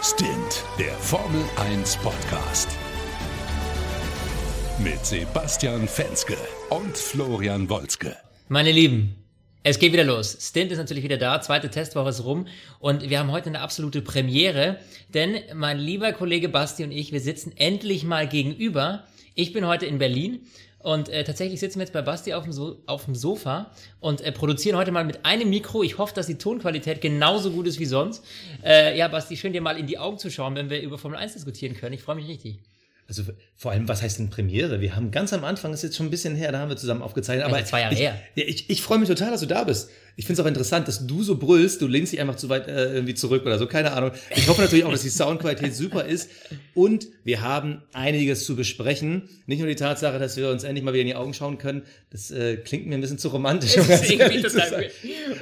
Stint, der Formel 1 Podcast. Mit Sebastian Fenske und Florian Wolzke. Meine Lieben, es geht wieder los. Stint ist natürlich wieder da, zweite Testwoche ist rum und wir haben heute eine absolute Premiere, denn mein lieber Kollege Basti und ich, wir sitzen endlich mal gegenüber. Ich bin heute in Berlin und äh, tatsächlich sitzen wir jetzt bei Basti auf dem, so auf dem Sofa und äh, produzieren heute mal mit einem Mikro. Ich hoffe, dass die Tonqualität genauso gut ist wie sonst. Äh, ja, Basti, schön dir mal in die Augen zu schauen, wenn wir über Formel 1 diskutieren können. Ich freue mich richtig. Also vor allem, was heißt denn Premiere? Wir haben ganz am Anfang, ist jetzt schon ein bisschen her, da haben wir zusammen aufgezeichnet. Aber ja, zwei Jahre ich, her. Ich, ich freue mich total, dass du da bist. Ich finde es auch interessant, dass du so brüllst, du lehnst dich einfach zu weit äh, irgendwie zurück oder so, keine Ahnung. Ich hoffe natürlich auch, dass die Soundqualität super ist. Und wir haben einiges zu besprechen. Nicht nur die Tatsache, dass wir uns endlich mal wieder in die Augen schauen können. Das äh, klingt mir ein bisschen zu romantisch. Es ist irgendwie total.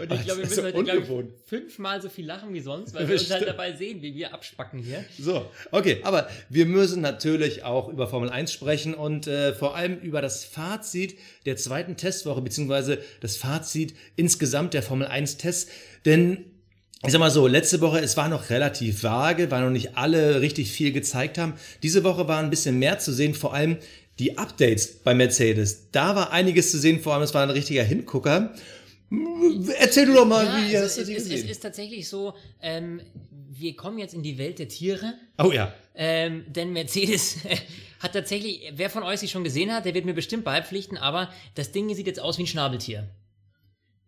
Und Ah, ich glaube, wir müssen so heute glaub fünfmal so viel lachen wie sonst, weil wir uns halt dabei sehen, wie wir abspacken hier. So, okay, aber wir müssen natürlich auch über Formel 1 sprechen und äh, vor allem über das Fazit der zweiten Testwoche, beziehungsweise das Fazit insgesamt der Formel 1 Tests. Denn ich sag mal so, letzte Woche, es war noch relativ vage, weil noch nicht alle richtig viel gezeigt haben. Diese Woche war ein bisschen mehr zu sehen, vor allem die Updates bei Mercedes. Da war einiges zu sehen, vor allem es war ein richtiger Hingucker. Erzähl du doch mal, wie Ja, hast also du es, die es, es gesehen? ist tatsächlich so, ähm, wir kommen jetzt in die Welt der Tiere. Oh ja. Ähm, denn Mercedes hat tatsächlich, wer von euch sie schon gesehen hat, der wird mir bestimmt beipflichten, aber das Ding sieht jetzt aus wie ein Schnabeltier.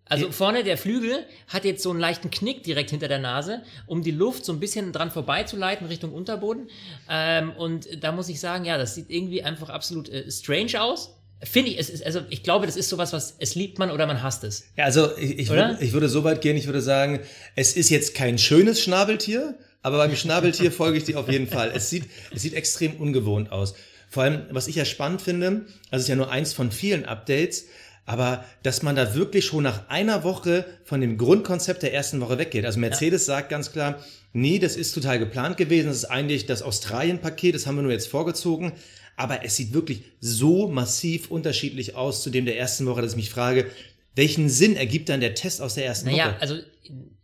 Also Ja. vorne der Flügel hat jetzt so einen leichten Knick direkt hinter der Nase, um die Luft so ein bisschen dran vorbeizuleiten Richtung Unterboden. Ähm, und da muss ich sagen, ja, das sieht irgendwie einfach absolut äh, strange aus. Finde ich, es ist, also ich glaube, das ist sowas, was es liebt man oder man hasst es. Ja, also ich, ich, würde, ich würde so weit gehen, ich würde sagen, es ist jetzt kein schönes Schnabeltier, aber beim Schnabeltier folge ich dir auf jeden Fall. Es sieht, es sieht extrem ungewohnt aus. Vor allem, was ich ja spannend finde, also es ist ja nur eins von vielen Updates, aber dass man da wirklich schon nach einer Woche von dem Grundkonzept der ersten Woche weggeht. Also Mercedes sagt ganz klar, nee, das ist total geplant gewesen, das ist eigentlich das Australien-Paket, das haben wir nur jetzt vorgezogen. Aber es sieht wirklich so massiv unterschiedlich aus zu dem der ersten Woche, dass ich mich frage, welchen Sinn ergibt dann der Test aus der ersten Naja, Woche? also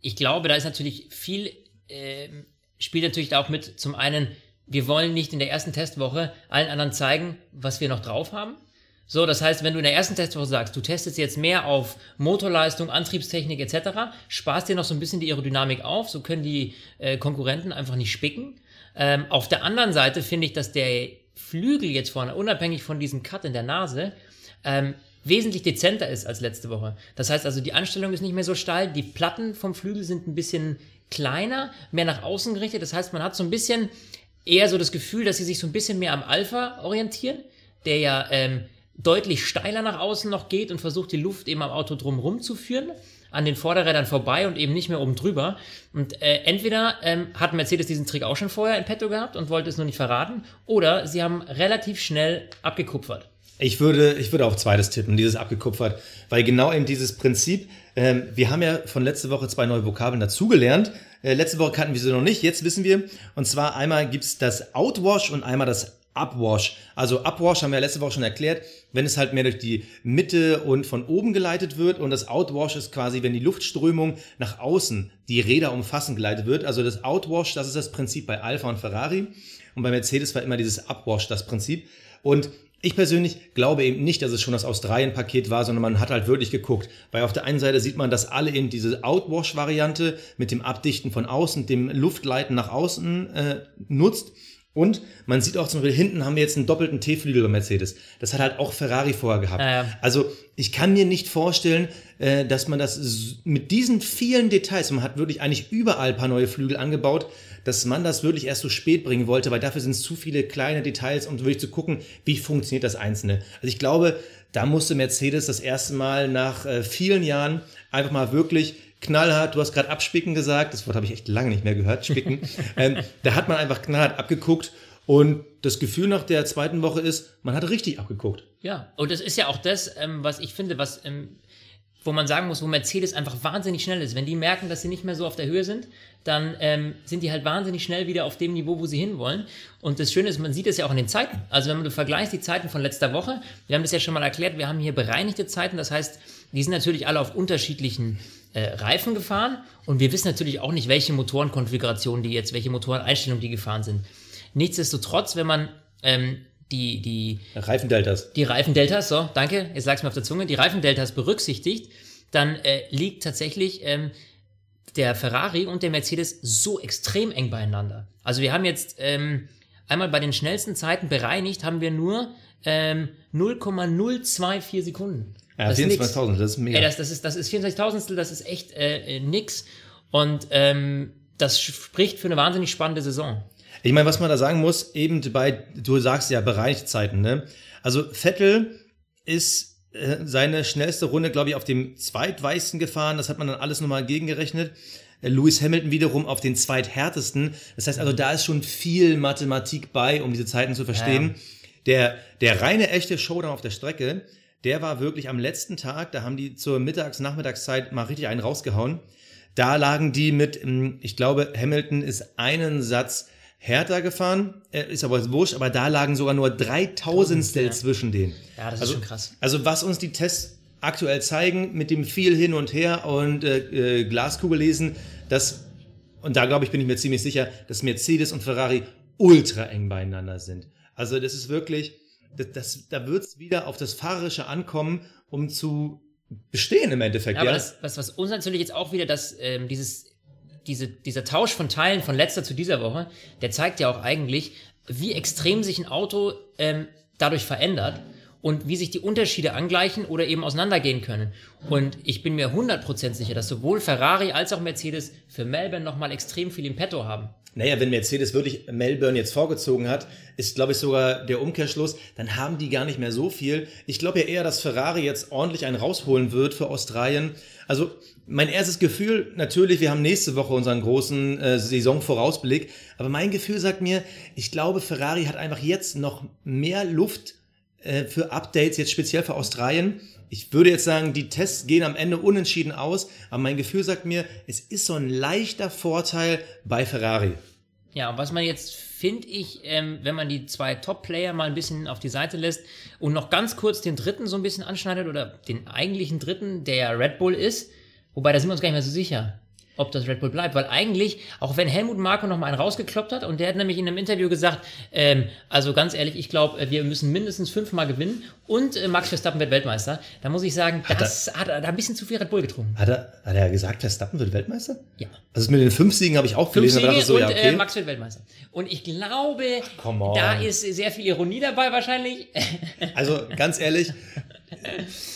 ich glaube, da ist natürlich viel, ähm, spielt natürlich da auch mit. Zum einen, wir wollen nicht in der ersten Testwoche allen anderen zeigen, was wir noch drauf haben. So, das heißt, wenn du in der ersten Testwoche sagst, du testest jetzt mehr auf Motorleistung, Antriebstechnik etc., sparst dir noch so ein bisschen die Aerodynamik auf, so können die äh, Konkurrenten einfach nicht spicken. Ähm, auf der anderen Seite finde ich, dass der Flügel jetzt vorne, unabhängig von diesem Cut in der Nase, ähm, wesentlich dezenter ist als letzte Woche. Das heißt also, die Anstellung ist nicht mehr so steil, die Platten vom Flügel sind ein bisschen kleiner, mehr nach außen gerichtet. Das heißt, man hat so ein bisschen eher so das Gefühl, dass sie sich so ein bisschen mehr am Alpha orientieren, der ja ähm, deutlich steiler nach außen noch geht und versucht, die Luft eben am Auto drumherum zu führen, an den Vorderrädern vorbei und eben nicht mehr oben drüber. Und äh, entweder ähm, hat Mercedes diesen Trick auch schon vorher in petto gehabt und wollte es nur nicht verraten, oder sie haben relativ schnell abgekupfert. Ich würde, ich würde auf zweites tippen, dieses abgekupfert, weil genau eben dieses Prinzip, ähm, wir haben ja von letzte Woche zwei neue Vokabeln dazugelernt. Äh, letzte Woche kannten wir sie noch nicht, jetzt wissen wir. Und zwar einmal gibt's das Outwash und einmal das Upwash. Also Upwash haben wir ja letzte Woche schon erklärt, wenn es halt mehr durch die Mitte und von oben geleitet wird und das Outwash ist quasi, wenn die Luftströmung nach außen die Räder umfassend geleitet wird. Also das Outwash, das ist das Prinzip bei Alpha und Ferrari und bei Mercedes war immer dieses Upwash das Prinzip. Und ich persönlich glaube eben nicht, dass es schon das Australien-Paket war, sondern man hat halt wirklich geguckt. Weil auf der einen Seite sieht man, dass alle eben diese Outwash-Variante mit dem Abdichten von außen, dem Luftleiten nach außen äh, nutzt. Und man sieht auch zum Beispiel, hinten haben wir jetzt einen doppelten T-Flügel bei Mercedes. Das hat halt auch Ferrari vorher gehabt. Ja. Also ich kann mir nicht vorstellen, äh, dass man das mit diesen vielen Details, man hat wirklich eigentlich überall ein paar neue Flügel angebaut, dass man das wirklich erst so spät bringen wollte, weil dafür sind es zu viele kleine Details, um wirklich zu gucken, wie funktioniert das Einzelne. Also ich glaube, da musste Mercedes das erste Mal nach äh, vielen Jahren einfach mal wirklich knallhart, du hast gerade abspicken gesagt, das Wort habe ich echt lange nicht mehr gehört, spicken. ähm, da hat man einfach knallhart abgeguckt und das Gefühl nach der zweiten Woche ist, man hat richtig abgeguckt. Ja, und das ist ja auch das, ähm, was ich finde, was, ähm, wo man sagen muss, wo Mercedes einfach wahnsinnig schnell ist. Wenn die merken, dass sie nicht mehr so auf der Höhe sind, dann ähm, sind die halt wahnsinnig schnell wieder auf dem Niveau, wo sie hinwollen. Und das Schöne ist, man sieht es ja auch in den Zeiten. Also wenn du vergleichst die Zeiten von letzter Woche, wir haben das ja schon mal erklärt, wir haben hier bereinigte Zeiten, das heißt, die sind natürlich alle auf unterschiedlichen äh, Reifen gefahren und wir wissen natürlich auch nicht, welche Motorenkonfigurationen die jetzt, welche Motoreneinstellungen die gefahren sind. Nichtsdestotrotz, wenn man ähm, die, die, Reifendeltas. die Reifendeltas, so, danke, jetzt sag's mir auf der Zunge, die Reifendeltas berücksichtigt, dann äh, liegt tatsächlich ähm, der Ferrari und der Mercedes so extrem eng beieinander. Also wir haben jetzt ähm, einmal bei den schnellsten Zeiten bereinigt, haben wir nur ähm, 0,024 Sekunden. Ja, Das ist nix. 24.000, das ist mega. Ey, das, das ist, das ist 24.000, das ist echt äh, äh, nix. Und ähm, das spricht für eine wahnsinnig spannende Saison. Ich meine, was man da sagen muss, eben bei, du sagst ja Bereichszeiten, ne? Also Vettel ist äh, seine schnellste Runde, glaube ich, auf dem zweitweichsten gefahren. Das hat man dann alles nochmal gegengerechnet. Äh, Lewis Hamilton wiederum auf den zweithärtesten. Das heißt also, da ist schon viel Mathematik bei, um diese Zeiten zu verstehen. Der, der reine echte Showdown auf der Strecke, der war wirklich am letzten Tag, da haben die zur Mittags-, Nachmittagszeit mal richtig einen rausgehauen. Da lagen die mit, ähm, ich glaube, Hamilton ist einen Satz härter gefahren, äh, ist aber wurscht, aber da lagen sogar nur Dreitausendstel ja. zwischen denen. Ja, das also, ist schon krass. Also was uns die Tests aktuell zeigen, mit dem viel hin und her und äh, äh, Glaskugel lesen, dass, und da glaube ich, bin ich mir ziemlich sicher, dass Mercedes und Ferrari ultra eng beieinander sind. Also das ist wirklich, das, das, da wird es wieder auf das Fahrerische ankommen, um zu bestehen im Endeffekt. Ja, aber ja? das, was, was uns natürlich jetzt auch wieder, dass ähm, dieses, diese, dieser Tausch von Teilen von letzter zu dieser Woche, der zeigt ja auch eigentlich, wie extrem sich ein Auto ähm, dadurch verändert und wie sich die Unterschiede angleichen oder eben auseinandergehen können. Und ich bin mir 100% sicher, dass sowohl Ferrari als auch Mercedes für Melbourne nochmal extrem viel im Petto haben. Naja, wenn Mercedes wirklich Melbourne jetzt vorgezogen hat, ist, glaube ich, sogar der Umkehrschluss, dann haben die gar nicht mehr so viel. Ich glaube ja eher, dass Ferrari jetzt ordentlich einen rausholen wird für Australien. Also mein erstes Gefühl, natürlich, wir haben nächste Woche unseren großen äh, Saisonvorausblick, aber mein Gefühl sagt mir, ich glaube, Ferrari hat einfach jetzt noch mehr Luft äh, für Updates, jetzt speziell für Australien. Ich würde jetzt sagen, die Tests gehen am Ende unentschieden aus, aber mein Gefühl sagt mir, es ist so ein leichter Vorteil bei Ferrari. Ja, und was man jetzt, finde ich, ähm, wenn man die zwei Top-Player mal ein bisschen auf die Seite lässt und noch ganz kurz den dritten so ein bisschen anschneidet oder den eigentlichen dritten, der ja Red Bull ist, wobei da sind wir uns gar nicht mehr so sicher, ob das Red Bull bleibt, weil eigentlich, auch wenn Helmut Marko noch mal einen rausgekloppt hat und der hat nämlich in einem Interview gesagt, ähm, also ganz ehrlich, ich glaube, wir müssen mindestens fünfmal gewinnen und äh, Max Verstappen wird Weltmeister. Da muss ich sagen, das hat er, hat er ein bisschen zu viel Red Bull getrunken. Hat er, hat er gesagt, Verstappen wird Weltmeister? Ja. Also mit den fünf Siegen habe ich auch Fünf gelesen, Siege dachte ich so, und ja, okay. äh, Max wird Weltmeister. Und ich glaube, on. da ist sehr viel Ironie dabei wahrscheinlich. Also ganz ehrlich,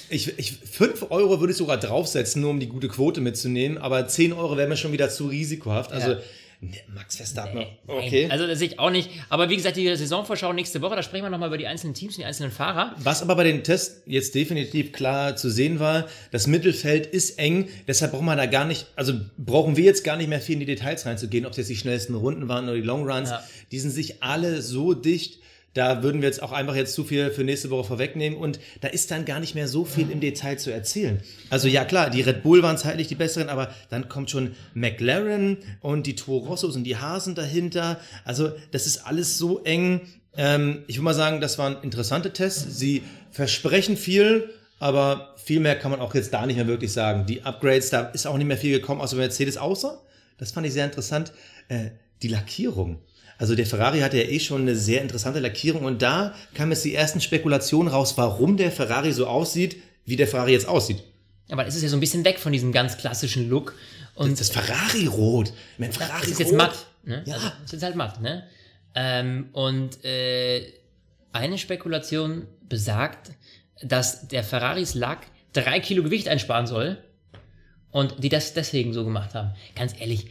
ich, ich, 5 Euro würde ich sogar draufsetzen, nur um die gute Quote mitzunehmen, aber 10 Euro wäre mir schon wieder zu risikohaft. Also Ja. ne, Max Verstappen, Nein, okay. Also das sehe ich auch nicht. Aber wie gesagt, die Saisonvorschau nächste Woche, da sprechen wir nochmal über die einzelnen Teams und die einzelnen Fahrer. Was aber bei den Tests jetzt definitiv klar zu sehen war, das Mittelfeld ist eng, deshalb brauchen wir da gar nicht, also brauchen wir jetzt gar nicht mehr viel in die Details reinzugehen, ob es jetzt die schnellsten Runden waren oder die Long Runs. Ja. Die sind sich alle so dicht, da würden wir jetzt auch einfach jetzt zu viel für nächste Woche vorwegnehmen und da ist dann gar nicht mehr so viel im Detail zu erzählen. Also ja klar, die Red Bull waren zeitlich die besseren, aber dann kommt schon McLaren und die Toro Rossos und die Hasen dahinter. Also das ist alles so eng. Ähm, ich würde mal sagen, das waren interessante Tests. Sie versprechen viel, aber viel mehr kann man auch jetzt da nicht mehr wirklich sagen. Die Upgrades, da ist auch nicht mehr viel gekommen, außer Mercedes, außer, das fand ich sehr interessant, äh, die Lackierung. Also der Ferrari hatte ja eh schon eine sehr interessante Lackierung und da kam jetzt die ersten Spekulationen raus, warum der Ferrari so aussieht, wie der Ferrari jetzt aussieht. Aber es ist ja so ein bisschen weg von diesem ganz klassischen Look. Und Das Ferrari-Rot. Mein Ferrari es ist jetzt Rot. matt. Ne? Ja. Also, es ist jetzt halt matt. Ne? Ähm, und äh, eine Spekulation besagt, dass der Ferraris Lack drei Kilo Gewicht einsparen soll und die das deswegen so gemacht haben. Ganz ehrlich,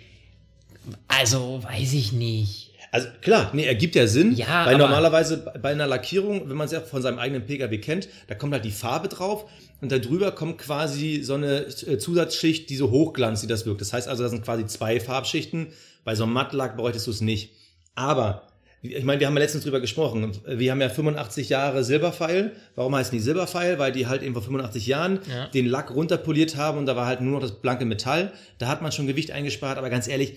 also weiß ich nicht. Also klar, nee, ergibt ja Sinn, Ja, weil normalerweise bei einer Lackierung, wenn man es ja von seinem eigenen Pkw kennt, da kommt halt die Farbe drauf und da drüber kommt quasi so eine äh, Zusatzschicht, die so hochglanz, die das wirkt. Das heißt also, das sind quasi zwei Farbschichten. Bei so einem Mattlack bräuchtest du es nicht. Aber ich meine, wir haben ja letztens drüber gesprochen. Wir haben ja 85 Jahre Silberpfeil. Warum heißen die Silberpfeil? Weil die halt eben vor 85 Jahren Ja. den Lack runterpoliert haben und da war halt nur noch das blanke Metall. Da hat man schon Gewicht eingespart, aber ganz ehrlich,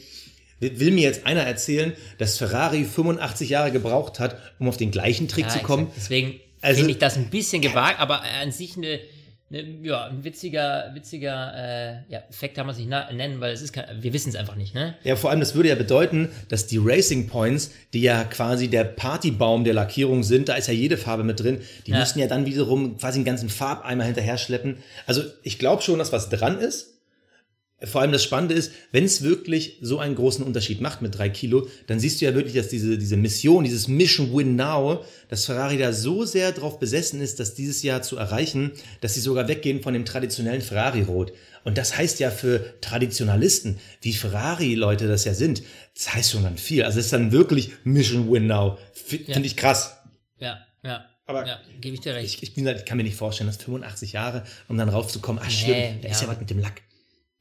will mir jetzt einer erzählen, dass Ferrari 85 Jahre gebraucht hat, um auf den gleichen Trick Ja, zu kommen? exakt. Deswegen Also- finde ich das ein bisschen gewagt, aber an sich eine, Ne, ja, ein witziger, witziger äh, ja, Fakt kann man sich nennen, weil es ist kein, wir wissen es einfach nicht, ne? Ja, vor allem, das würde ja bedeuten, dass die Racing Points, die ja quasi der Partybaum der Lackierung sind, da ist ja jede Farbe mit drin, die Ja. müssten ja dann wiederum quasi einen ganzen Farbeimer hinterher schleppen. Also ich glaube schon, dass was dran ist. Vor allem das Spannende ist, wenn es wirklich so einen großen Unterschied macht mit drei Kilo, dann siehst du ja wirklich, dass diese, diese Mission, dieses Mission Win Now, dass Ferrari da so sehr drauf besessen ist, das dieses Jahr zu erreichen, dass sie sogar weggehen von dem traditionellen Ferrari-Rot. Und das heißt ja für Traditionalisten, wie Ferrari-Leute das ja sind, das heißt schon dann viel. Also es ist dann wirklich Mission Win Now. Finde ich krass. Ja, ja. Aber ja, gebe ich dir recht. Ich, ich, bin, ich kann mir nicht vorstellen, dass 85 Jahre, um dann raufzukommen, ach stimmt, da ist ja. ja was mit dem Lack.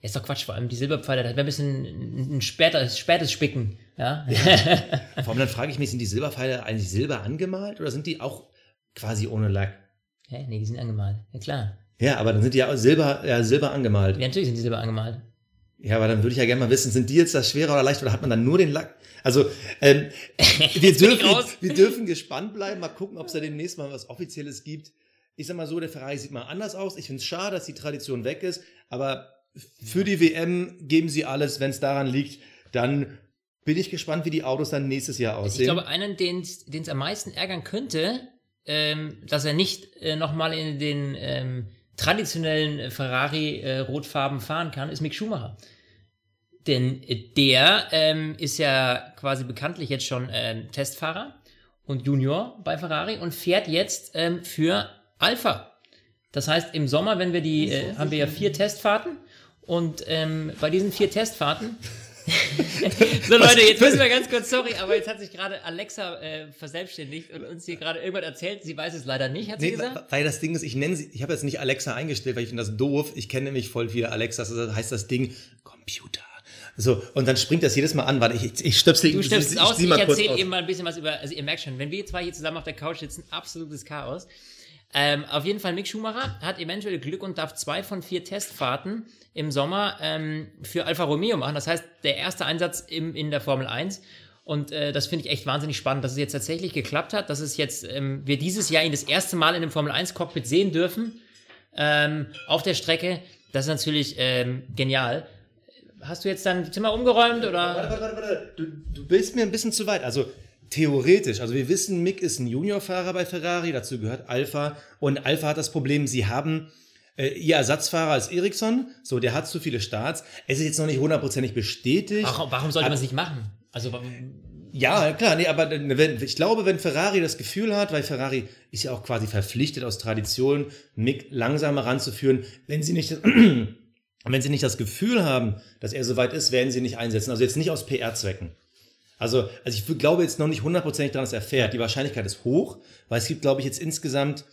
Ja, ist doch Quatsch, vor allem die Silberpfeile, das wäre ein bisschen ein, spätes, spätes Spicken, ja. Vor allem dann frage ich mich, sind die Silberpfeile eigentlich silber angemalt oder sind die auch quasi ohne Lack? Hä? nee, die sind angemalt. Ja klar. Ja, aber dann sind die ja auch silber, ja, silber angemalt. Ja, natürlich sind die Silber angemalt. Ja, aber dann würde ich ja gerne mal wissen, sind die jetzt das schwerer oder leichter oder hat man dann nur den Lack? Also, ähm, wir, dürfen, wir dürfen gespannt bleiben, mal gucken, ob es da demnächst mal was Offizielles gibt. Ich sag mal so, der Ferrari sieht mal anders aus. Ich finde es schade, dass die Tradition weg ist, aber für die WM geben sie alles. Wenn es daran liegt, dann bin ich gespannt, wie die Autos dann nächstes Jahr Ich aussehen. glaube, einen, den es am meisten ärgern könnte, ähm, dass er nicht äh, nochmal in den ähm, traditionellen äh, Ferrari-Rotfarben fahren kann, ist Mick Schumacher. Denn äh, der ähm, ist ja quasi bekanntlich jetzt schon ähm, Testfahrer und Junior bei Ferrari und fährt jetzt ähm, für Alpha. Das heißt, im Sommer, wenn wir die, äh, haben wir ja vier Testfahrten und ähm, bei diesen vier Testfahrten so Leute, jetzt müssen wir ganz kurz, sorry, aber jetzt hat sich gerade Alexa äh, verselbstständigt und uns hier gerade irgendwas erzählt. Sie weiß es leider nicht, hat sie Nee, gesagt. weil das Ding ist, ich nenne sie, ich habe jetzt nicht Alexa eingestellt, weil ich finde das doof. Ich kenne nämlich voll viele Alexas, das heißt das Ding Computer. So, und dann springt das jedes Mal an. Warte, ich, ich, ich stöpsel Du stöpst es aus, ich kurz erzähle eben mal ein bisschen was über, also ihr merkt schon, wenn wir zwei hier zusammen auf der Couch sitzen, absolutes Chaos. Ähm, auf jeden Fall, Mick Schumacher hat eventuell Glück und darf zwei von vier Testfahrten im Sommer ähm, für Alfa Romeo machen. Das heißt, der erste Einsatz im, in der Formel 1. Und äh, das finde ich echt wahnsinnig spannend, dass es jetzt tatsächlich geklappt hat, dass es jetzt ähm, wir dieses Jahr ihn das erste Mal in einem Formel 1 Cockpit sehen dürfen ähm, auf der Strecke. Das ist natürlich ähm, genial. Hast du jetzt dein Zimmer umgeräumt oder? Warte, warte, warte, warte. Du, du bist mir ein bisschen zu weit. Also theoretisch, also wir wissen, Mick ist ein Juniorfahrer bei Ferrari, dazu gehört Alpha. Und Alpha hat das Problem, sie haben äh, ihr Ersatzfahrer als Ericsson, so, der hat zu viele Starts. Es ist jetzt noch nicht hundertprozentig bestätigt. Warum, warum sollte man es nicht machen? Also Ja, klar, nee, aber wenn, ich glaube, wenn Ferrari das Gefühl hat, weil Ferrari ist ja auch quasi verpflichtet aus Tradition, Mick langsamer ranzuführen, wenn sie nicht, wenn sie nicht das Gefühl haben, dass er soweit ist, werden sie nicht einsetzen. Also jetzt nicht aus PR-Zwecken. Also, also ich glaube jetzt noch nicht hundertprozentig daran, dass er fährt. Die Wahrscheinlichkeit ist hoch, weil es gibt, glaube ich, jetzt insgesamt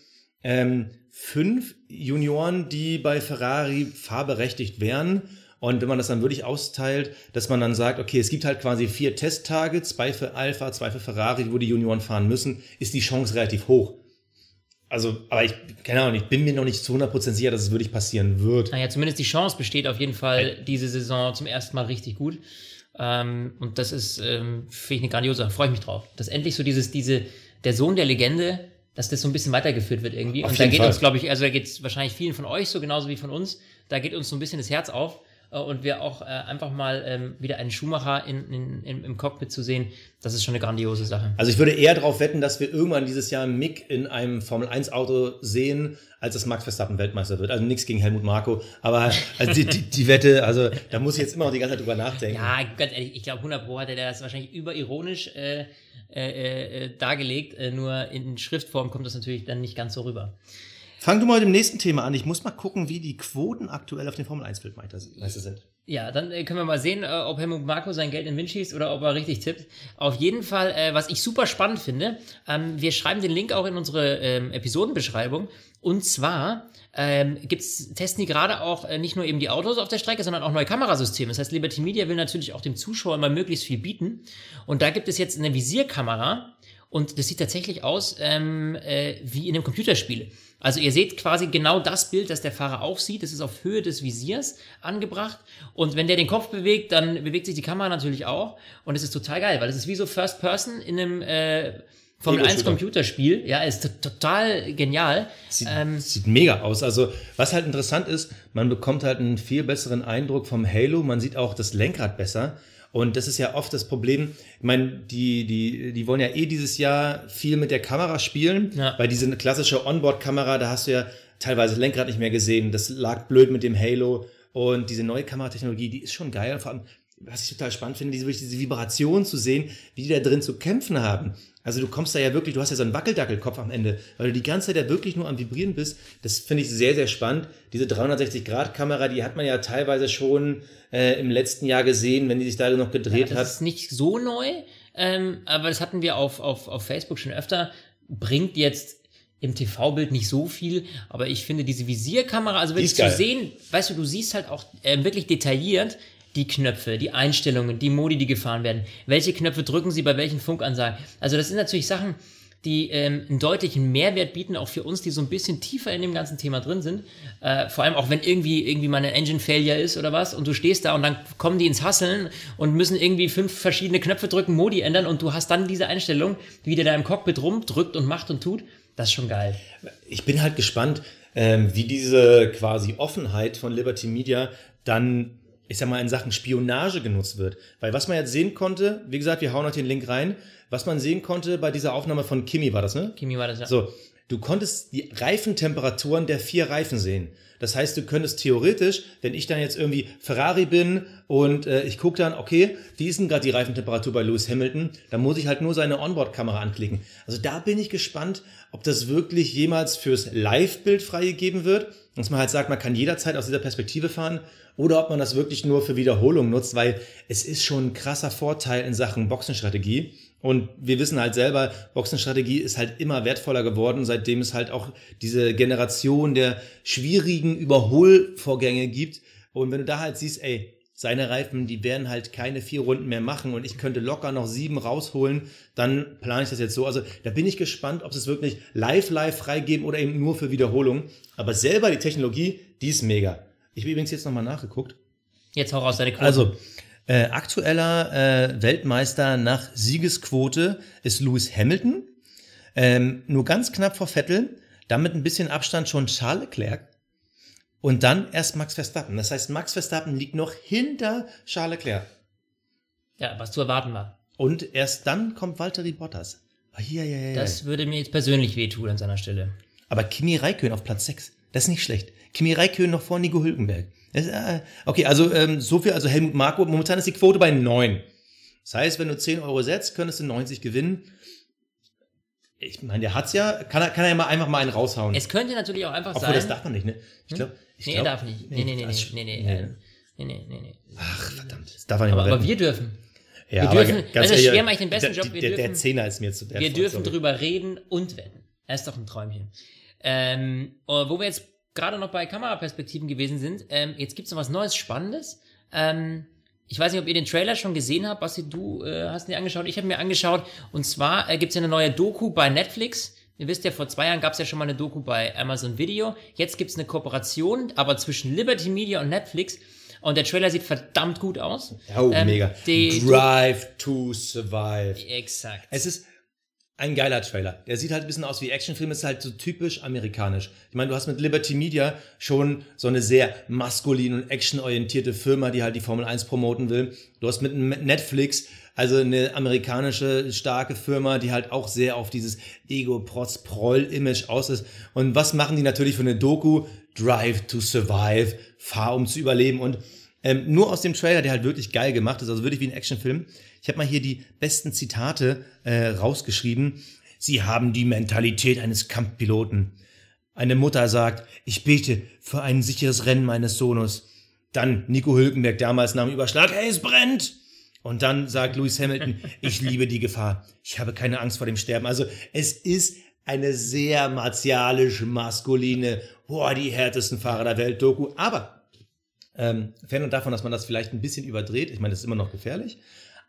ähm, fünf Junioren, die bei Ferrari fahrberechtigt wären. Und wenn man das dann wirklich austeilt, dass man dann sagt, okay, es gibt halt quasi vier Testtage, zwei für Alpha, zwei für Ferrari, wo die Junioren fahren müssen, ist die Chance relativ hoch. Also, aber ich, keine Ahnung, ich bin mir noch nicht zu 100% sicher, dass es wirklich passieren wird. Naja, zumindest die Chance besteht auf jeden Fall diese Saison zum ersten Mal richtig gut. Ähm, und das ist, ähm, finde ich, eine grandiose Sache. Freue ich mich drauf. Dass endlich so dieses, diese, der Sohn der Legende, dass das so ein bisschen weitergeführt wird irgendwie. Auf und da geht Fall. uns, glaube ich, also da geht es wahrscheinlich vielen von euch so genauso wie von uns, da geht uns so ein bisschen das Herz auf. Äh, Und wir auch äh, einfach mal ähm, wieder einen Schuhmacher in, in, in, im Cockpit zu sehen, das ist schon eine grandiose Sache. Also ich würde eher darauf wetten, dass wir irgendwann dieses Jahr Mick in einem Formel 1 Auto sehen, als dass Max Verstappen Weltmeister wird. Also nichts gegen Helmut Marko, aber also die, die, die Wette, also da muss ich jetzt immer noch die ganze Zeit drüber nachdenken. Ja, ganz ehrlich, ich glaube 100 Pro hat er das wahrscheinlich überironisch äh, äh, äh, dargelegt, äh, nur in Schriftform kommt das natürlich dann nicht ganz so rüber. Fang du mal mit dem nächsten Thema an. Ich muss mal gucken, wie die Quoten aktuell auf den Formel 1 Weltmeister sind. Ja, dann äh, können wir mal sehen, äh, ob Helmut Marko sein Geld in den Wind schießt oder ob er richtig tippt. Auf jeden Fall, äh, was ich super spannend finde, ähm, wir schreiben den Link auch in unsere ähm, Episodenbeschreibung. Und zwar ähm, gibt's, testen die gerade auch äh, nicht nur eben die Autos auf der Strecke, sondern auch neue Kamerasysteme. Das heißt, Liberty Media will natürlich auch dem Zuschauer mal möglichst viel bieten. Und da gibt es jetzt eine Visierkamera. Und das sieht tatsächlich aus ähm, äh, wie in einem Computerspiel. Also ihr seht quasi genau das Bild, das der Fahrer auch sieht. Das ist auf Höhe des Visiers angebracht. Und wenn der den Kopf bewegt, dann bewegt sich die Kamera natürlich auch. Und es ist total geil, weil es ist wie so First Person in einem, äh, Formel 1 Ego-Shooter. Computerspiel. Ja, ist total genial. Sieht, Ähm, sieht mega aus. Also, was halt interessant ist, man bekommt halt einen viel besseren Eindruck vom Halo. Man sieht auch das Lenkrad besser. Und das ist ja oft das Problem. Ich meine, die, die, die wollen ja eh dieses Jahr viel mit der Kamera spielen. Ja. Weil diese klassische Onboard-Kamera, da hast du ja teilweise Lenkrad nicht mehr gesehen. Das lag blöd mit dem Halo. Und diese neue Kameratechnologie, die ist schon geil. Vor allem, was ich total spannend finde, diese, wirklich diese Vibration zu sehen, wie die da drin zu kämpfen haben. Also du kommst da ja wirklich, du hast ja so einen Wackeldackelkopf am Ende, weil du die ganze Zeit ja wirklich nur am Vibrieren bist. Das finde ich sehr, sehr spannend. Diese 360-Grad-Kamera, die hat man ja teilweise schon äh, im letzten Jahr gesehen, wenn die sich da noch gedreht das hat. ist nicht so neu, ähm, aber das hatten wir auf, auf, auf Facebook schon öfter. Bringt jetzt im TV-Bild nicht so viel, aber ich finde diese Visierkamera, also wirklich zu sehen, weißt du, du siehst halt auch äh, wirklich detailliert die Knöpfe, die Einstellungen, die Modi, die gefahren werden. Welche Knöpfe drücken sie bei welchen Funkansagen? Also das sind natürlich Sachen, die ähm, einen deutlichen Mehrwert bieten, auch für uns, die so ein bisschen tiefer in dem ganzen Thema drin sind. Äh, vor allem auch wenn irgendwie irgendwie mal ein Engine Failure ist oder was und du stehst da und dann kommen die ins Hasseln und müssen irgendwie fünf verschiedene Knöpfe drücken, Modi ändern und du hast dann diese Einstellung, wie der da im Cockpit rumdrückt und macht und tut. Das ist schon geil. Ich bin halt gespannt, ähm, wie diese quasi Offenheit von Liberty Media dann, ich sag mal, in Sachen Spionage genutzt wird. Weil was man jetzt sehen konnte, wie gesagt, wir hauen euch den Link rein, was man sehen konnte bei dieser Aufnahme von Kimi war das, ne? Kimi war das ja. So, du konntest die Reifentemperaturen der vier Reifen sehen. Das heißt, du könntest theoretisch, wenn ich dann jetzt irgendwie Ferrari bin und äh, ich gucke dann, okay, wie ist denn gerade die Reifentemperatur bei Lewis Hamilton, dann muss ich halt nur seine Onboard-Kamera anklicken. Also da bin ich gespannt, ob das wirklich jemals fürs Live-Bild freigegeben wird, dass man halt sagt, man kann jederzeit aus dieser Perspektive fahren oder ob man das wirklich nur für Wiederholung nutzt, weil es ist schon ein krasser Vorteil in Sachen Boxenstrategie. Und wir wissen halt selber, Boxenstrategie ist halt immer wertvoller geworden, seitdem es halt auch diese Generation der schwierigen Überholvorgänge gibt. Und wenn du da halt siehst, ey, seine Reifen, die werden halt keine vier Runden mehr machen und ich könnte locker noch sieben rausholen, dann plane ich das jetzt so. Also da bin ich gespannt, ob sie es wirklich live, live freigeben oder eben nur für Wiederholung. Aber selber die Technologie, die ist mega. Ich habe übrigens jetzt nochmal nachgeguckt. Jetzt hau raus deine Quote. Also, äh, aktueller äh, Weltmeister nach Siegesquote ist Lewis Hamilton. Ähm, nur ganz knapp vor Vettel. Dann mit ein bisschen Abstand schon Charles Leclerc. Und dann erst Max Verstappen. Das heißt, Max Verstappen liegt noch hinter Charles Leclerc. ja, was zu erwarten war. Und erst dann kommt Valtteri Bottas. Ah, hier, ja, ja. Das würde mir jetzt persönlich wehtun an seiner Stelle. Aber Kimi Räikkönen auf Platz 6. Das ist nicht schlecht. Kimi Räikkönen noch vor Nico Hülkenberg. Äh, okay, also ähm, so viel, also Helmut Marko, momentan ist die Quote bei 9. Das heißt, wenn du 10 Euro setzt, könntest du 90 gewinnen. Ich meine, der hat's ja, kann er, kann er ja mal einfach mal einen raushauen. Es könnte natürlich auch einfach Obwohl, sein. das darf man nicht, ne? Ich glaube, ich nee, glaub, darf nicht. Nee, nee, nee, das- nee, nee, nee, nee. äh, nee, nee, nee, nee. Ach, verdammt. Das darf man nicht Aber, aber wir dürfen. ja, wir aber dürfen- ganz also wir haben eigentlich den besten der, Job, wir Der, der dürfen- Zehner ist mir zu der Wir dürfen sorry. drüber reden und wetten. Das ist doch ein Träumchen. Ähm, äh, wo wir jetzt gerade noch bei Kameraperspektiven gewesen sind, ähm, jetzt gibt's noch was Neues, Spannendes. Ähm, ich weiß nicht, ob ihr den Trailer schon gesehen habt. Basti, du äh, hast ihn dir angeschaut. Ich habe mir angeschaut. Und zwar äh, gibt's ja eine neue Doku bei Netflix. Ihr wisst ja, vor zwei Jahren gab's ja schon mal eine Doku bei Amazon Video. Jetzt gibt's eine Kooperation, aber zwischen Liberty Media und Netflix. Und der Trailer sieht verdammt gut aus. Oh, Ähm, mega. Drive to Survive. Exakt. Es ist ein geiler Trailer. Der sieht halt ein bisschen aus wie Actionfilm, ist halt so typisch amerikanisch. Ich meine, du hast mit Liberty Media schon so eine sehr maskulin und actionorientierte Firma, die halt die Formel 1 promoten will. Du hast mit Netflix also eine amerikanische starke Firma, die halt auch sehr auf dieses Ego-Protz-Proll-Image aus ist. Und was machen die natürlich für eine Doku? Drive to Survive, fahr um zu überleben und ähm, nur aus dem Trailer, der halt wirklich geil gemacht ist, also wirklich wie ein Actionfilm. Ich habe mal hier die besten Zitate äh, rausgeschrieben. Sie haben die Mentalität eines Kampfpiloten. Eine Mutter sagt, ich bete für ein sicheres Rennen meines Sohnes. Dann Nico Hülkenberg damals nach dem Überschlag, hey, es brennt. Und dann sagt Lewis Hamilton, ich liebe die Gefahr. Ich habe keine Angst vor dem Sterben. Also es ist eine sehr martialisch maskuline, boah, die härtesten Fahrer der Welt Doku. Aber ähm, fern davon, dass man das vielleicht ein bisschen überdreht. Ich meine, das ist immer noch gefährlich.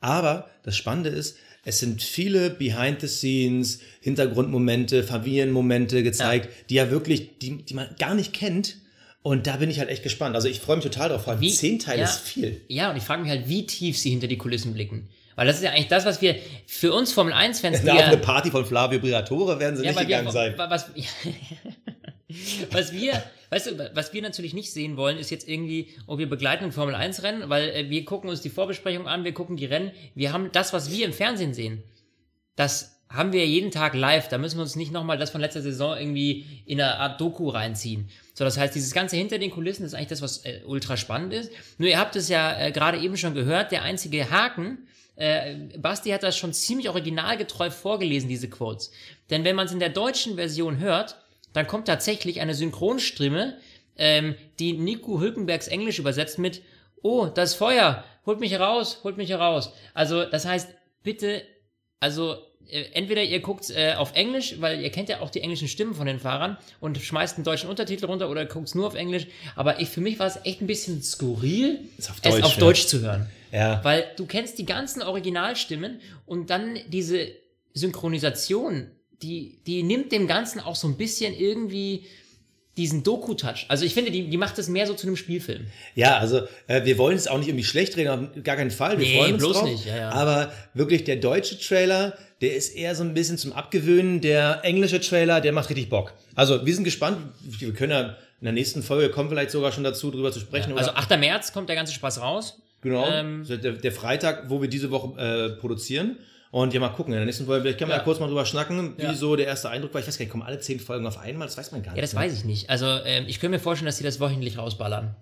Aber das Spannende ist, es sind viele Behind-the-Scenes, Hintergrundmomente, Familienmomente gezeigt, die ja wirklich, die, die man gar nicht kennt. Und da bin ich halt echt gespannt. Also ich freue mich total drauf. Vor allem Wie- zehn Teile ja. ist viel. Ja, und ich frage mich halt, wie tief sie hinter die Kulissen blicken. Weil das ist ja eigentlich das, was wir für uns Formel 1-Fans, Na, auf eine Party von Flavio Briatore werden sie ja, nicht gegangen wir, sein. was, was wir, weißt du, was wir natürlich nicht sehen wollen, ist jetzt irgendwie, oh, wir begleiten ein Formel 1 Rennen, weil äh, wir gucken uns die Vorbesprechung an, wir gucken die Rennen. Wir haben das, was wir im Fernsehen sehen. Das haben wir jeden Tag live. Da müssen wir uns nicht nochmal das von letzter Saison irgendwie in eine Art Doku reinziehen. So, das heißt, dieses Ganze hinter den Kulissen ist eigentlich das, was äh, ultra spannend ist. Nur ihr habt es ja äh, gerade eben schon gehört, der einzige Haken, äh, Basti hat das schon ziemlich originalgetreu vorgelesen, diese Quotes. Denn wenn man es in der deutschen Version hört, dann kommt tatsächlich eine Synchronstimme, ähm, die Nico Hülkenbergs Englisch übersetzt mit Oh, das Feuer, holt mich heraus, holt mich heraus. Also, das heißt, bitte, also äh, entweder ihr guckt äh, auf Englisch, weil ihr kennt ja auch die englischen Stimmen von den Fahrern und schmeißt einen deutschen Untertitel runter oder guckt nur auf Englisch. Aber ich, für mich war es echt ein bisschen skurril, auf es Deutsch, auf ja. Deutsch zu hören. Ja. Weil du kennst die ganzen Originalstimmen und dann diese Synchronisation, die, die nimmt dem Ganzen auch so ein bisschen irgendwie diesen Doku-Touch. Also ich finde, die, die macht es mehr so zu einem Spielfilm. Ja, also äh, wir wollen es auch nicht irgendwie schlecht reden, auf gar keinen Fall. Wir Nee, freuen uns bloß drauf. nicht, ja, ja. Aber wirklich der deutsche Trailer, der ist eher so ein bisschen zum Abgewöhnen. Der englische Trailer, der macht richtig Bock. Also wir sind gespannt. Wir können ja in der nächsten Folge kommen vielleicht sogar schon dazu, drüber zu sprechen. Also oder, 8. März kommt der ganze Spaß raus. genau, ähm, der, der Freitag, wo wir diese Woche äh, produzieren. Und ja, mal gucken. In der nächsten Folge, vielleicht können wir ja, Ja. kurz mal drüber schnacken, wie Ja. so der erste Eindruck war. Ich weiß gar nicht, kommen alle zehn Folgen auf einmal? Das weiß man gar nicht. Ja, das weiß ich nicht. Also ähm, ich könnte mir vorstellen, dass sie das wöchentlich rausballern.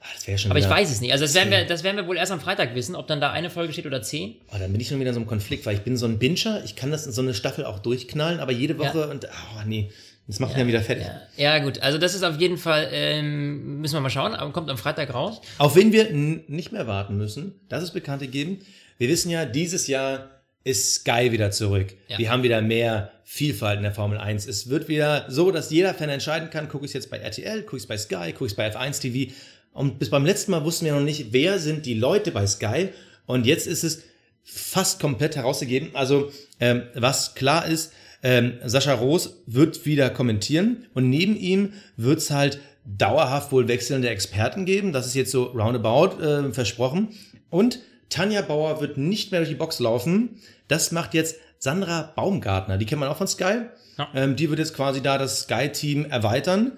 Ah, das wäre schon Aber ich weiß es nicht. Also das werden, wir, das werden wir wohl erst am Freitag wissen, ob dann da eine Folge steht oder zehn. Oh, dann bin ich schon wieder in so einem Konflikt, weil ich bin so ein Binscher, ich kann das in so eine Staffel auch durchknallen, aber jede Woche Ja. und, oh nee, das macht mich dann wieder fertig. Ja, ja, gut. Also das ist auf jeden Fall, ähm, müssen wir mal schauen, kommt am Freitag raus. Auf wen wir nicht mehr warten müssen, das ist bekannt gegeben. Wir wissen ja, dieses Jahr ist Sky wieder zurück. Ja. Wir haben wieder mehr Vielfalt in der Formel 1. Es wird wieder so, dass jeder Fan entscheiden kann, gucke ich es jetzt bei RTL, gucke ich es bei Sky, gucke ich es bei F1 TV. Und bis beim letzten Mal wussten wir noch nicht, wer sind die Leute bei Sky. Und jetzt ist es fast komplett herausgegeben. Also ähm, was klar ist, ähm, Sascha Roos wird wieder kommentieren und neben ihm wird es halt dauerhaft wohl wechselnde Experten geben. Das ist jetzt so roundabout äh, versprochen. Und Tanja Bauer wird nicht mehr durch die Box laufen. Das macht jetzt Sandra Baumgartner. Die kennt man auch von Sky. Ja. Ähm, die wird jetzt quasi da das Sky-Team erweitern.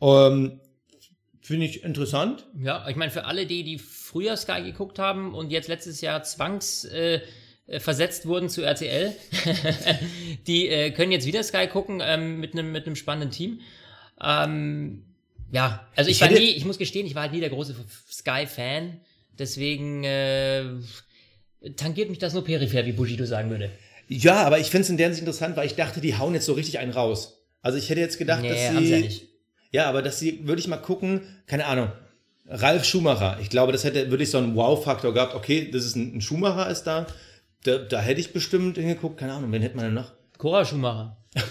Ähm, Finde ich interessant. Ja, ich meine, für alle, die, die früher Sky geguckt haben und jetzt letztes Jahr zwangs äh, versetzt wurden zu RTL, die äh, können jetzt wieder Sky gucken ähm, mit einem mit einem spannenden Team. Ähm, ja, also ich, Ich war nie, ich muss gestehen, ich war halt nie der große Sky-Fan, deswegen äh, tangiert mich das nur peripher, wie Bushido sagen würde. Ja, aber ich finde es in der Hinsicht interessant, weil ich dachte, die hauen jetzt so richtig einen raus. Also ich hätte jetzt gedacht, Nee, dass sie ja nicht. Ja, aber dass sie, würde ich mal gucken, keine Ahnung. Ralf Schumacher. Ich glaube, das hätte wirklich so einen Wow-Faktor gehabt. Okay, das ist ein, ein Schumacher ist da. da. Da hätte ich bestimmt hingeguckt. Keine Ahnung, wen hätte man denn noch? Cora Schumacher.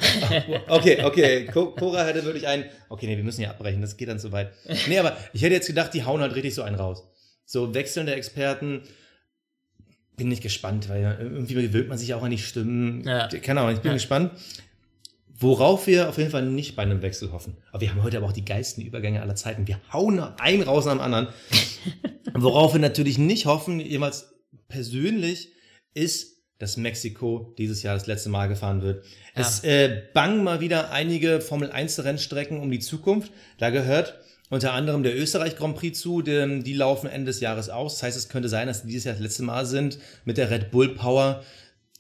Okay, okay. Co- Cora hätte wirklich einen. Okay, nee, wir müssen ja abbrechen, das geht dann zu weit. Nee, aber ich hätte jetzt gedacht, die hauen halt richtig so einen raus. So wechselnde Experten. Bin nicht gespannt, weil irgendwie gewöhnt man sich auch an die Stimmen. Ja. Keine Ahnung, ich bin Ja. gespannt. Worauf wir auf jeden Fall nicht bei einem Wechsel hoffen. Aber wir haben heute aber auch die geilsten Übergänge aller Zeiten. Wir hauen einen raus nach dem anderen. Worauf wir natürlich nicht hoffen, jemals persönlich, ist, dass Mexiko dieses Jahr das letzte Mal gefahren wird. Ja. Es äh, bangen mal wieder einige Formel 1 Rennstrecken um die Zukunft. Da gehört unter anderem der Österreich Grand Prix zu, denn die laufen Ende des Jahres aus. Das heißt, es könnte sein, dass die dieses Jahr das letzte Mal sind mit der Red Bull Power.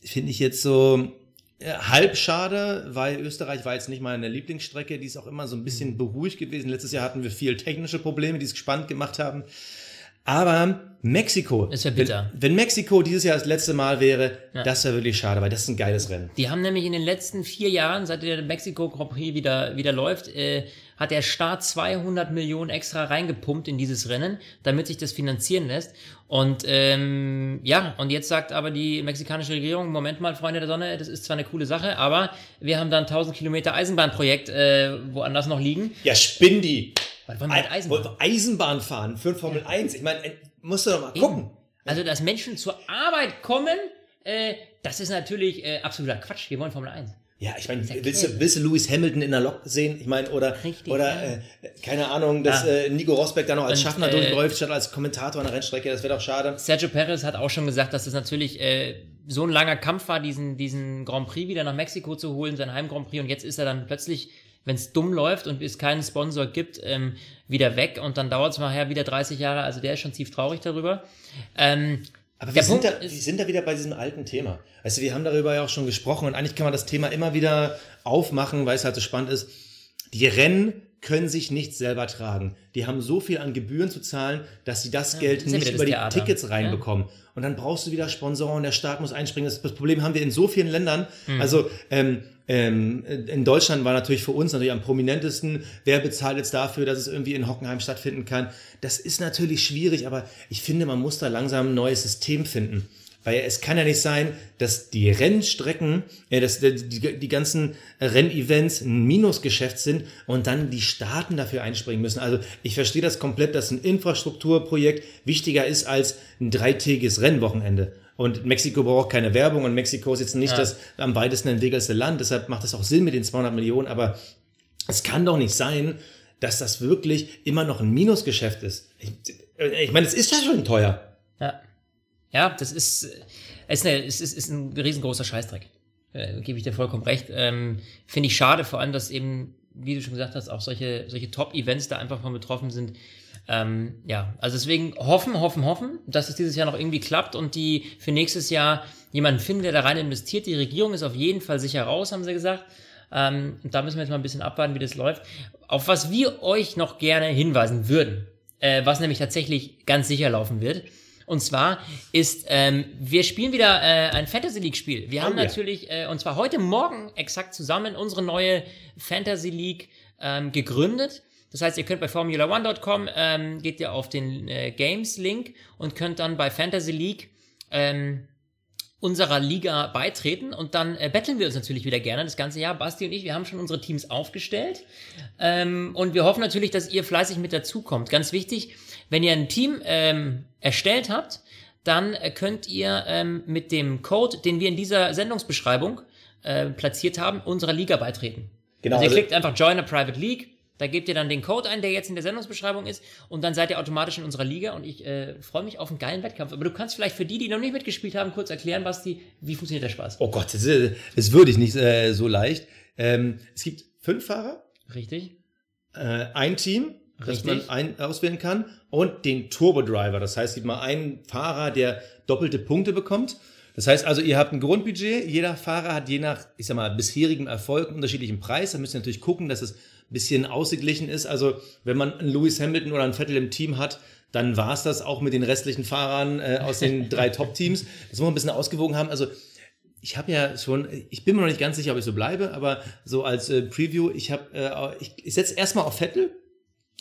Finde ich jetzt so äh, halb schade, weil Österreich war jetzt nicht meine Lieblingsstrecke. Die ist auch immer so ein bisschen beruhigt gewesen. Letztes Jahr hatten wir viel technische Probleme, die es gespannt gemacht haben. Aber Mexiko, Das wär bitter. Wenn, wenn Mexiko dieses Jahr das letzte Mal wäre, Ja. das wäre wirklich schade, weil das ist ein geiles Rennen. Die haben nämlich in den letzten vier Jahren, seit der Mexiko Grand Prix wieder, wieder läuft, äh, hat der Staat 200 Millionen extra reingepumpt in dieses Rennen, damit sich das finanzieren lässt. Und ähm, ja, und jetzt sagt aber die mexikanische Regierung, Moment mal, Freunde der Sonne, das ist zwar eine coole Sache, aber wir haben dann 1000 Kilometer Eisenbahnprojekt äh, woanders noch liegen. Ja, spinn die. Was wollen wir mit Eisenbahn? Eisenbahn, Eisenbahn fahren für Formel 1. Ich meine, äh, musst du doch mal gucken. Also, dass Menschen zur Arbeit kommen, äh, das ist natürlich äh, absoluter Quatsch. Wir wollen Formel 1. Ja, ich meine, willst du, willst du Lewis Hamilton in der Lok sehen? Ich meine, oder, Richtig, oder ja. äh, keine Ahnung, dass Ja. äh, Nico Rosberg da noch als Und, Schaffner äh, durchläuft, statt als Kommentator an der Rennstrecke, das wäre doch schade. Sergio Perez hat auch schon gesagt, dass es natürlich äh, so ein langer Kampf war, diesen, diesen Grand Prix wieder nach Mexiko zu holen, sein Heim Grand Prix. Und jetzt ist er dann plötzlich, wenn es dumm läuft und es keinen Sponsor gibt, ähm, wieder weg. Und dann dauert es nachher wieder 30 Jahre. Also der ist schon tief traurig darüber. Ähm, Aber wir sind, da, wir sind da wieder bei diesem alten Thema. Weißt du, wir haben darüber ja auch schon gesprochen und eigentlich kann man das Thema immer wieder aufmachen, weil es halt so spannend ist. Die Rennen können sich nicht selber tragen. Die haben so viel an Gebühren zu zahlen, dass sie das Geld ja nicht wieder das über die Theater. Tickets reinbekommen. Und dann brauchst du wieder Sponsoren, der Staat muss einspringen. Das, das Problem haben wir in so vielen Ländern. Mhm. Also ähm, ähm, in Deutschland war natürlich für uns natürlich am prominentesten, wer bezahlt jetzt dafür, dass es irgendwie in Hockenheim stattfinden kann. Das ist natürlich schwierig, aber ich finde, man muss da langsam ein neues System finden. Weil es kann ja nicht sein, dass die Rennstrecken, äh, dass die, die, die ganzen Rennevents ein Minusgeschäft sind und dann die Staaten dafür einspringen müssen. Also ich verstehe das komplett, dass ein Infrastrukturprojekt wichtiger ist als ein dreitägiges Rennwochenende. Und Mexiko braucht keine Werbung und Mexiko ist jetzt nicht Ja. das am weitesten entwickelte Land. Deshalb macht es auch Sinn mit den 200 Millionen. Aber es kann doch nicht sein, dass das wirklich immer noch ein Minusgeschäft ist. Ich, ich meine, es ist ja schon teuer. Ja. Ja, das ist, äh, ist, eine, ist, ist, ein riesengroßer Scheißdreck. Äh, Gebe ich dir vollkommen recht. Ähm, Finde ich schade, vor allem, dass eben, wie du schon gesagt hast, auch solche, solche Top-Events da einfach von betroffen sind. Ähm, ja, also deswegen hoffen, hoffen, hoffen, dass es dieses Jahr noch irgendwie klappt und die für nächstes Jahr jemanden finden, der da rein investiert. Die Regierung ist auf jeden Fall sicher raus, haben sie gesagt. Ähm, und da müssen wir jetzt mal ein bisschen abwarten, wie das läuft. Auf was wir euch noch gerne hinweisen würden, äh, was nämlich tatsächlich ganz sicher laufen wird. Und zwar ist, ähm, wir spielen wieder äh, ein Fantasy League Spiel. Wir haben ja. natürlich, äh, und zwar heute Morgen exakt zusammen unsere neue Fantasy League ähm, gegründet. Das heißt, ihr könnt bei Formula1.com, ähm, geht ihr auf den äh, Games-Link und könnt dann bei Fantasy League ähm, unserer Liga beitreten und dann äh, betteln wir uns natürlich wieder gerne das ganze Jahr. Basti und ich, wir haben schon unsere Teams aufgestellt ähm, und wir hoffen natürlich, dass ihr fleißig mit dazukommt. Ganz wichtig, wenn ihr ein Team ähm, erstellt habt, dann äh, könnt ihr ähm, mit dem Code, den wir in dieser Sendungsbeschreibung äh, platziert haben, unserer Liga beitreten. Genau, Also ihr also- klickt einfach Join a Private League. Da gebt ihr dann den Code ein, der jetzt in der Sendungsbeschreibung ist, und dann seid ihr automatisch in unserer Liga. Und ich äh, freue mich auf einen geilen Wettkampf. Aber du kannst vielleicht für die, die noch nicht mitgespielt haben, kurz erklären, Basti, wie funktioniert der Spaß? Oh Gott, das ist, das würde ich nicht äh, so leicht. Ähm, es gibt fünf Fahrer, Richtig? äh, ein Team, das Richtig. man ein, auswählen kann, und den Turbo Driver. Das heißt, es gibt mal einen Fahrer, der doppelte Punkte bekommt. Das heißt also, ihr habt ein Grundbudget, jeder Fahrer hat je nach, ich sag mal, bisherigem Erfolg einen unterschiedlichen Preis. Da müsst ihr natürlich gucken, dass es ein bisschen ausgeglichen ist. Also, wenn man einen Lewis Hamilton oder einen Vettel im Team hat, dann war es das auch mit den restlichen Fahrern äh, aus den drei Top-Teams. Das muss man ein bisschen ausgewogen haben. Also, ich habe ja schon, ich bin mir noch nicht ganz sicher, ob ich so bleibe, aber so als äh, Preview, ich habe, äh, ich, ich setze erstmal auf Vettel,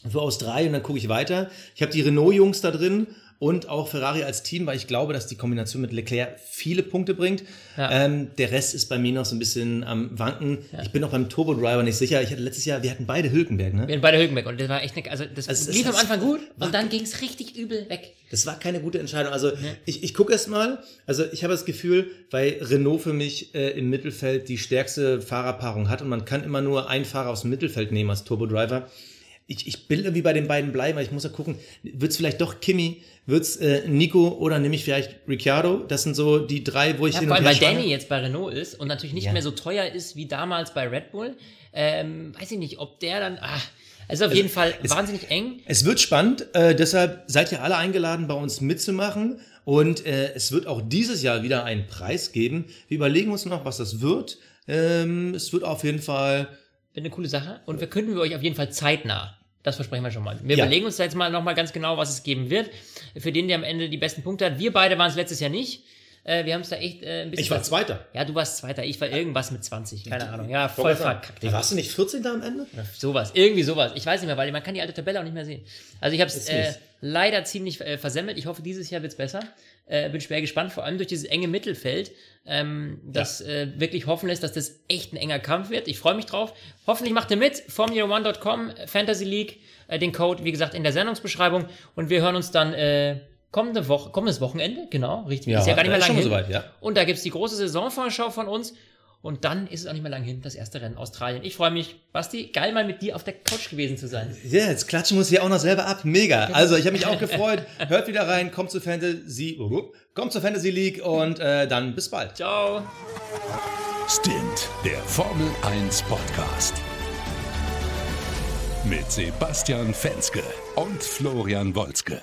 so aus drei und dann gucke ich weiter. Ich habe die Renault-Jungs da drin und auch Ferrari als Team, weil ich glaube, dass die Kombination mit Leclerc viele Punkte bringt. Ja. Ähm, der Rest ist bei mir noch so ein bisschen am Wanken. Ich bin auch beim Turbo Driver nicht sicher. Ich hatte letztes Jahr, wir hatten beide Hülkenberg, ne? Wir sind beide Hülkenberg und das war echt eine, also das Also, lief am Anfang gut und dann ging es richtig übel weg. Das war keine gute Entscheidung. Also ich, ich gucke erst mal. Also ich habe das Gefühl, weil Renault für mich äh, im Mittelfeld die stärkste Fahrerpaarung hat und man kann immer nur einen Fahrer aus dem Mittelfeld nehmen als Turbo Driver. Ich, ich will irgendwie bei den beiden bleiben, weil ich muss ja gucken, wird es vielleicht doch Kimi, wird es äh, Nico oder nehme ich vielleicht Ricciardo? Das sind so die drei, wo ich Ja, hin und weil schwanke. Danny jetzt bei Renault ist und natürlich nicht Ja. mehr so teuer ist wie damals bei Red Bull. Ähm, weiß ich nicht, ob der dann. Ah, also auf jeden Fall wahnsinnig eng. Es wird spannend, äh, deshalb seid ihr alle eingeladen, bei uns mitzumachen. Und äh, es wird auch dieses Jahr wieder einen Preis geben. Wir überlegen uns noch, was das wird. Ähm, es wird auf jeden Fall. Eine coole Sache. Und wir könnten wir euch auf jeden Fall zeitnah. Das versprechen wir schon mal. Wir Ja. überlegen uns da jetzt mal nochmal ganz genau, was es geben wird. Für den, der am Ende die besten Punkte hat. Wir beide waren es letztes Jahr nicht. Äh, wir haben es da echt äh, ein bisschen. Ich war Zweiter. Ja, du warst Zweiter. Ich war irgendwas mit 20. Keine Ahnung. Ja, voll verkackt. Wie warst du nicht 14. am Ende? Sowas, irgendwie sowas. Ich weiß nicht mehr, weil man kann die alte Tabelle auch nicht mehr sehen. Also ich habe es äh, leider ziemlich äh, versemmelt. Ich hoffe, dieses Jahr wird's besser. Äh, bin schwer gespannt, vor allem durch dieses enge Mittelfeld, ähm, das äh, wirklich hoffen lässt, dass das echt ein enger Kampf wird. Ich freue mich drauf. Hoffentlich macht ihr mit. Formula1.com, Fantasy League, äh, den Code, wie gesagt, in der Sendungsbeschreibung. Und wir hören uns dann äh, kommende Woche, kommendes Wochenende, genau, richtig. Ja, ist ja gar nicht mehr ist lange schon hin. soweit, ja. Und da gibt's die große Saisonvorschau von uns. Und dann ist es auch nicht mehr lang hin, das erste Rennen Australien. Ich freue mich, Basti, geil mal mit dir auf der Couch gewesen zu sein. Ja, jetzt klatschen wir uns hier auch noch selber ab. Mega. Also, ich habe mich auch gefreut. Hört wieder rein, kommt zur Fantasy, kommt zur Fantasy League und äh, dann bis bald. Ciao. Stint, der Formel 1 Podcast. Mit Sebastian Fenske und Florian Wolzke.